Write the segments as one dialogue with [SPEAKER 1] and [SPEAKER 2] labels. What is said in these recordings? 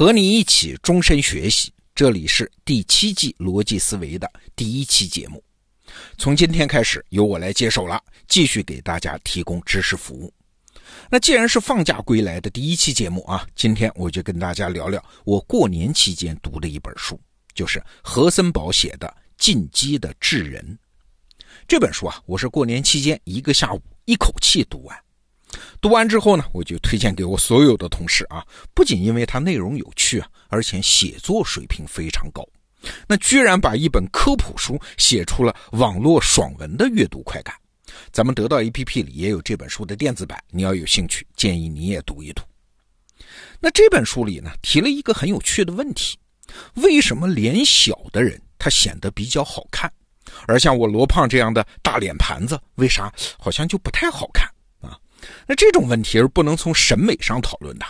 [SPEAKER 1] 和你一起终身学习，这里是第七季逻辑思维的第一期节目。从今天开始，由我来接手了，继续给大家提供知识服务。那既然是放假归来的第一期节目啊，今天我就跟大家聊聊我过年期间读的一本书，就是何森堡写的《进击的智人》这本书啊。我是过年期间一个下午一口气读完。读完之后呢，我就推荐给我所有的同事啊，不仅因为它内容有趣啊，而且写作水平非常高。那居然把一本科普书写出了网络爽文的阅读快感。咱们得到 APP 里也有这本书的电子版，你要有兴趣，建议你也读一读。那这本书里呢，提了一个很有趣的问题：为什么脸小的人他显得比较好看，而像我罗胖这样的大脸盘子，为啥好像就不太好看？那这种问题是不能从审美上讨论的，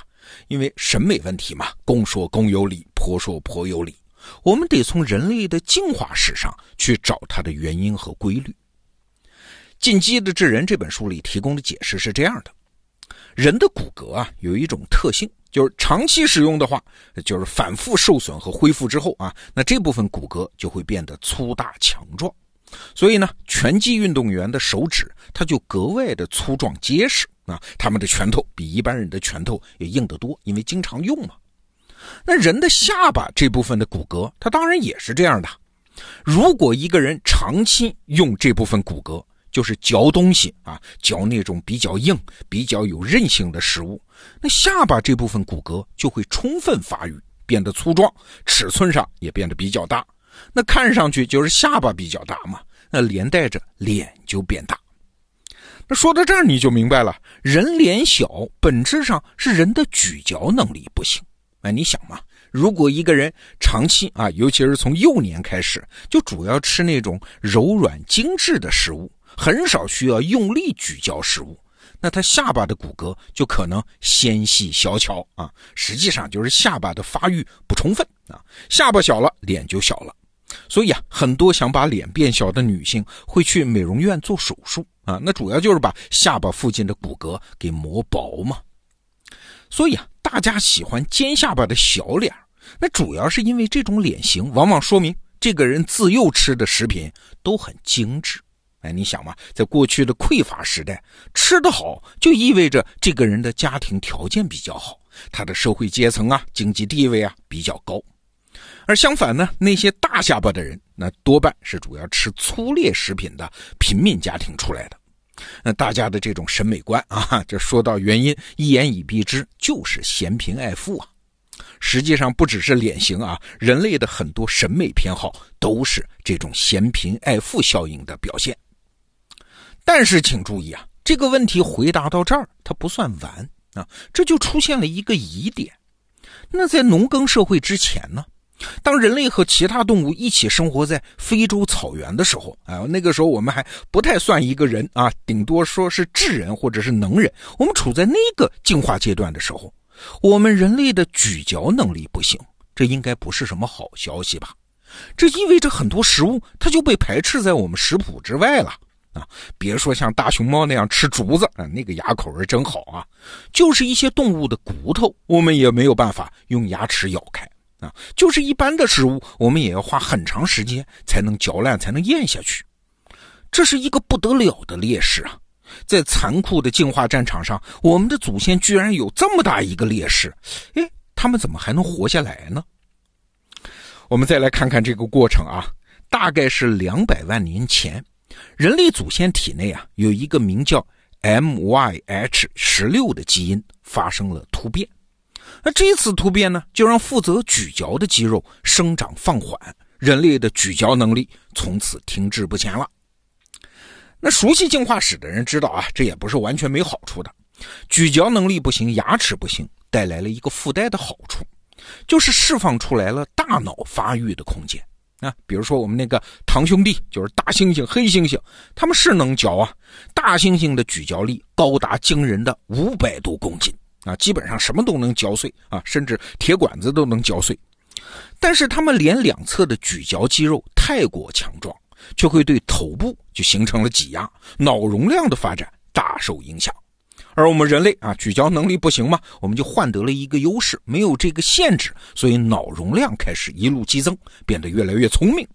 [SPEAKER 1] 因为审美问题嘛，公说公有理，婆说婆有理。我们得从人类的进化史上去找它的原因和规律。《进击的智人》这本书里提供的解释是这样的：人的骨骼啊有一种特性，就是长期使用的话，就是反复受损和恢复之后啊，那这部分骨骼就会变得粗大强壮。所以呢，拳击运动员的手指它就格外的粗壮结实啊，他们的拳头比一般人的拳头也硬得多，因为经常用嘛。那人的下巴这部分的骨骼，它当然也是这样的。如果一个人长期用这部分骨骼，就是嚼东西啊，嚼那种比较硬、比较有韧性的食物，那下巴这部分骨骼就会充分发育，变得粗壮，尺寸上也变得比较大。那看上去就是下巴比较大嘛，那连带着脸就变大。那说到这儿你就明白了，人脸小本质上是人的咀嚼能力不行。哎，你想嘛，如果一个人长期啊，尤其是从幼年开始，就主要吃那种柔软精致的食物，很少需要用力咀嚼食物，那他下巴的骨骼就可能纤细小巧啊，实际上就是下巴的发育不充分啊，下巴小了，脸就小了。所以啊，很多想把脸变小的女性会去美容院做手术啊，那主要就是把下巴附近的骨骼给磨薄嘛。所以啊，大家喜欢尖下巴的小脸那主要是因为这种脸型往往说明这个人自幼吃的食品都很精致。哎，你想嘛，在过去的匮乏时代，吃得好就意味着这个人的家庭条件比较好，他的社会阶层啊、经济地位啊比较高。而相反呢，那些大下巴的人，那多半是主要吃粗劣食品的平民家庭出来的。那大家的这种审美观啊，这说到原因，一言以蔽之，就是嫌贫爱富啊。实际上不只是脸型啊，人类的很多审美偏好都是这种嫌贫爱富效应的表现。但是请注意啊，这个问题回答到这儿，它不算完啊，这就出现了一个疑点。那在农耕社会之前呢？当人类和其他动物一起生活在非洲草原的时候，啊，那个时候我们还不太算一个人啊，顶多说是智人或者是能人。我们处在那个进化阶段的时候，我们人类的咀嚼能力不行，这应该不是什么好消息吧？这意味着很多食物它就被排斥在我们食谱之外了啊！别说像大熊猫那样吃竹子啊，那个牙口是真好啊，就是一些动物的骨头，我们也没有办法用牙齿咬开。啊，就是一般的食物，我们也要花很长时间才能嚼烂，才能咽下去。这是一个不得了的劣势啊！在残酷的进化战场上，我们的祖先居然有这么大一个劣势，哎，他们怎么还能活下来呢？我们再来看看这个过程啊，大概是两百万年前，人类祖先体内啊有一个名叫 MYH 十六的基因发生了突变。那这次突变呢，就让负责咀嚼的肌肉生长放缓，人类的咀嚼能力从此停滞不前了。那熟悉进化史的人知道啊，这也不是完全没好处的。咀嚼能力不行，牙齿不行，带来了一个附带的好处，就是释放出来了大脑发育的空间啊。比如说我们那个堂兄弟，就是大猩猩、黑猩猩，他们是能嚼啊，大猩猩的咀嚼力高达惊人的五百多公斤。啊，基本上什么都能嚼碎啊，甚至铁管子都能嚼碎。但是他们脸两侧的咀嚼肌肉太过强壮，却会对头部就形成了挤压，脑容量的发展大受影响。而我们人类啊，咀嚼能力不行嘛，我们就换得了一个优势，没有这个限制，所以脑容量开始一路激增，变得越来越聪明。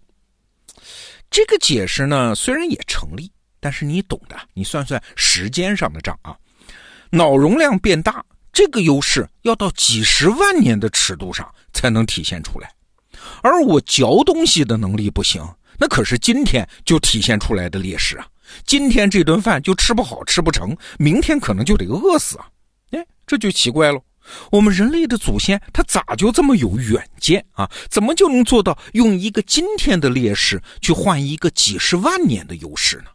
[SPEAKER 1] 这个解释呢，虽然也成立，但是你懂的，你算算时间上的账啊，脑容量变大，这个优势要到几十万年的尺度上才能体现出来，而我嚼东西的能力不行，那可是今天就体现出来的劣势啊。今天这顿饭就吃不好吃不成，明天可能就得饿死啊！哎，这就奇怪了。我们人类的祖先他咋就这么有远见啊？怎么就能做到用一个今天的劣势去换一个几十万年的优势呢？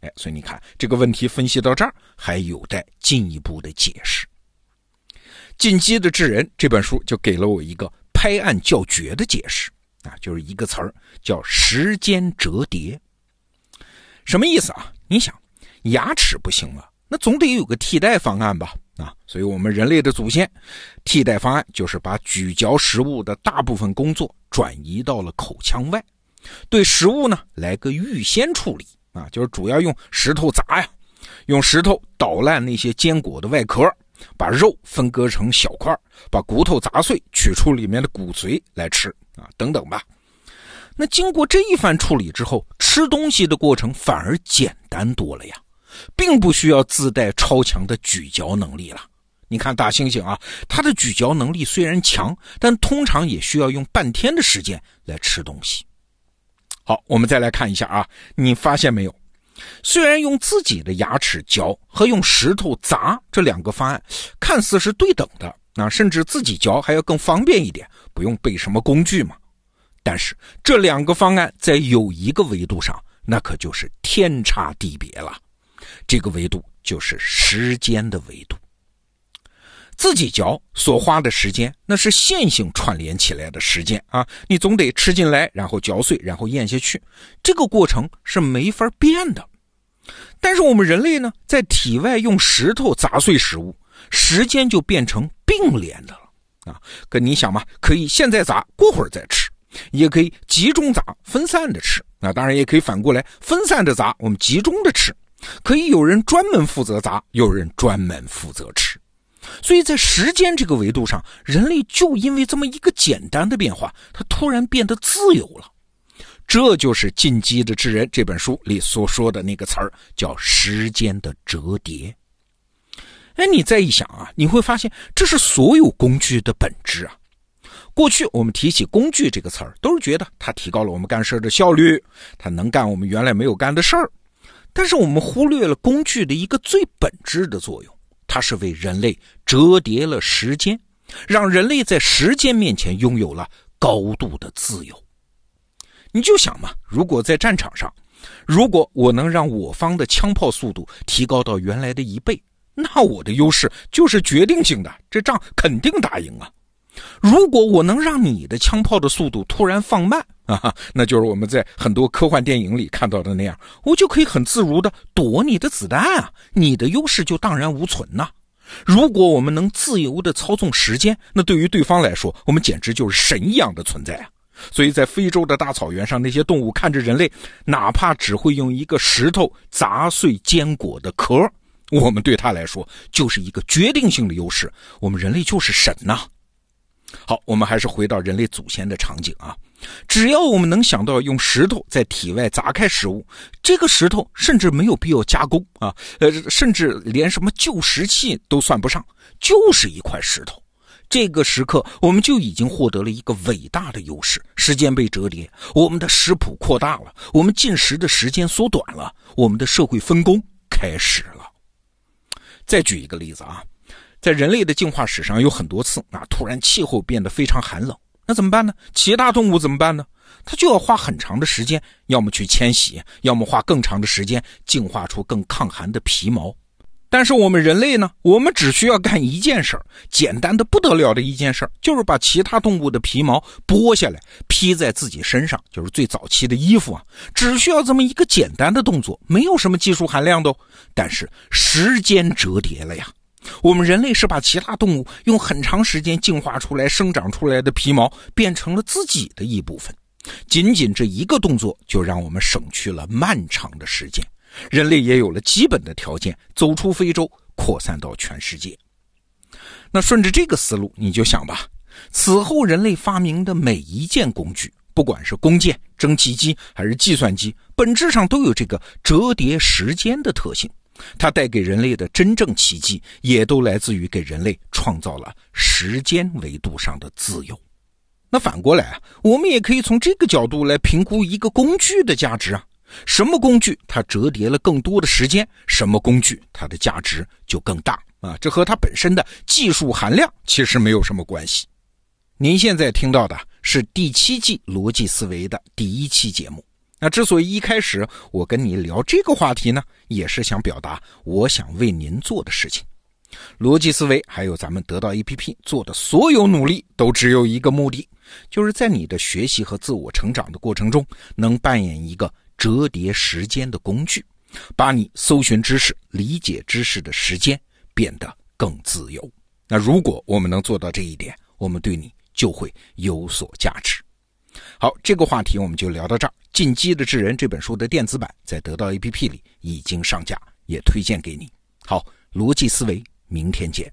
[SPEAKER 1] 哎，所以你看这个问题分析到这儿，还有待进一步的解释。《进击的智人》这本书就给了我一个拍案叫绝的解释啊，就是一个词儿叫时间折叠。什么意思啊？你想，牙齿不行了，那总得有个替代方案吧？啊，所以我们人类的祖先，替代方案就是把咀嚼食物的大部分工作转移到了口腔外，对食物呢来个预先处理啊，就是主要用石头砸呀，用石头捣烂那些坚果的外壳，把肉分割成小块，把骨头砸碎，取出里面的骨髓来吃啊，等等吧。那经过这一番处理之后，吃东西的过程反而简单多了呀，并不需要自带超强的咀嚼能力了。你看大猩猩啊，它的咀嚼能力虽然强，但通常也需要用半天的时间来吃东西。好，我们再来看一下啊，你发现没有？虽然用自己的牙齿嚼和用石头砸这两个方案看似是对等的啊，甚至自己嚼还要更方便一点，不用备什么工具嘛。但是这两个方案在有一个维度上，那可就是天差地别了。这个维度就是时间的维度。自己嚼所花的时间，那是线性串联起来的时间啊，你总得吃进来，然后嚼碎，然后咽下去，这个过程是没法变的。但是我们人类呢，在体外用石头砸碎食物，时间就变成并联的了啊。可你想嘛，可以现在砸，过会儿再吃。也可以集中砸，分散的吃。那当然也可以反过来，分散的砸，我们集中的吃。可以有人专门负责砸，有人专门负责吃。所以在时间这个维度上，人类就因为这么一个简单的变化，它突然变得自由了。这就是《进击的智人》这本书里所说的那个词儿，叫时间的折叠。哎，你再一想啊，你会发现这是所有工具的本质啊。过去我们提起工具这个词儿，都是觉得它提高了我们干事的效率，它能干我们原来没有干的事儿。但是我们忽略了工具的一个最本质的作用，它是为人类折叠了时间，让人类在时间面前拥有了高度的自由。你就想嘛，如果在战场上，如果我能让我方的枪炮速度提高到原来的一倍，那我的优势就是决定性的，这仗肯定打赢啊。如果我能让你的枪炮的速度突然放慢 啊，那就是我们在很多科幻电影里看到的那样，我就可以很自如的躲你的子弹啊，你的优势就荡然无存呐。如果我们能自由的操纵时间，那对于对方来说，我们简直就是神一样的存在啊。所以在非洲的大草原上，那些动物看着人类，哪怕只会用一个石头砸碎坚果的壳，我们对他来说就是一个决定性的优势。我们人类就是神呐。好，我们还是回到人类祖先的场景啊。只要我们能想到用石头在体外砸开食物，这个石头甚至没有必要加工啊，呃，甚至连什么旧石器都算不上，就是一块石头。这个时刻，我们就已经获得了一个伟大的优势：时间被折叠，我们的食谱扩大了，我们进食的时间缩短了，我们的社会分工开始了。再举一个例子啊。在人类的进化史上，有很多次啊，突然气候变得非常寒冷，那怎么办呢？其他动物怎么办呢？它就要花很长的时间，要么去迁徙，要么花更长的时间进化出更抗寒的皮毛。但是我们人类呢？我们只需要干一件事儿，简单的不得了的一件事儿，就是把其他动物的皮毛剥下来披在自己身上，就是最早期的衣服啊。只需要这么一个简单的动作，没有什么技术含量的。但是时间折叠了呀。我们人类是把其他动物用很长时间进化出来、生长出来的皮毛变成了自己的一部分，仅仅这一个动作就让我们省去了漫长的时间，人类也有了基本的条件走出非洲，扩散到全世界。那顺着这个思路，你就想吧，此后人类发明的每一件工具，不管是弓箭、蒸汽机还是计算机，本质上都有这个折叠时间的特性。它带给人类的真正奇迹，也都来自于给人类创造了时间维度上的自由。那反过来啊，我们也可以从这个角度来评估一个工具的价值啊。什么工具它折叠了更多的时间，什么工具它的价值就更大啊。这和它本身的技术含量其实没有什么关系。您现在听到的是第七季逻辑思维的第一期节目。那之所以一开始我跟你聊这个话题呢，也是想表达我想为您做的事情。逻辑思维还有咱们得到 APP 做的所有努力，都只有一个目的，就是在你的学习和自我成长的过程中，能扮演一个折叠时间的工具，把你搜寻知识、理解知识的时间变得更自由。那如果我们能做到这一点，我们对你就会有所价值。好，这个话题我们就聊到这儿。《进击的智人》这本书的电子版在得到 APP 里已经上架，也推荐给你。好，逻辑思维，明天见。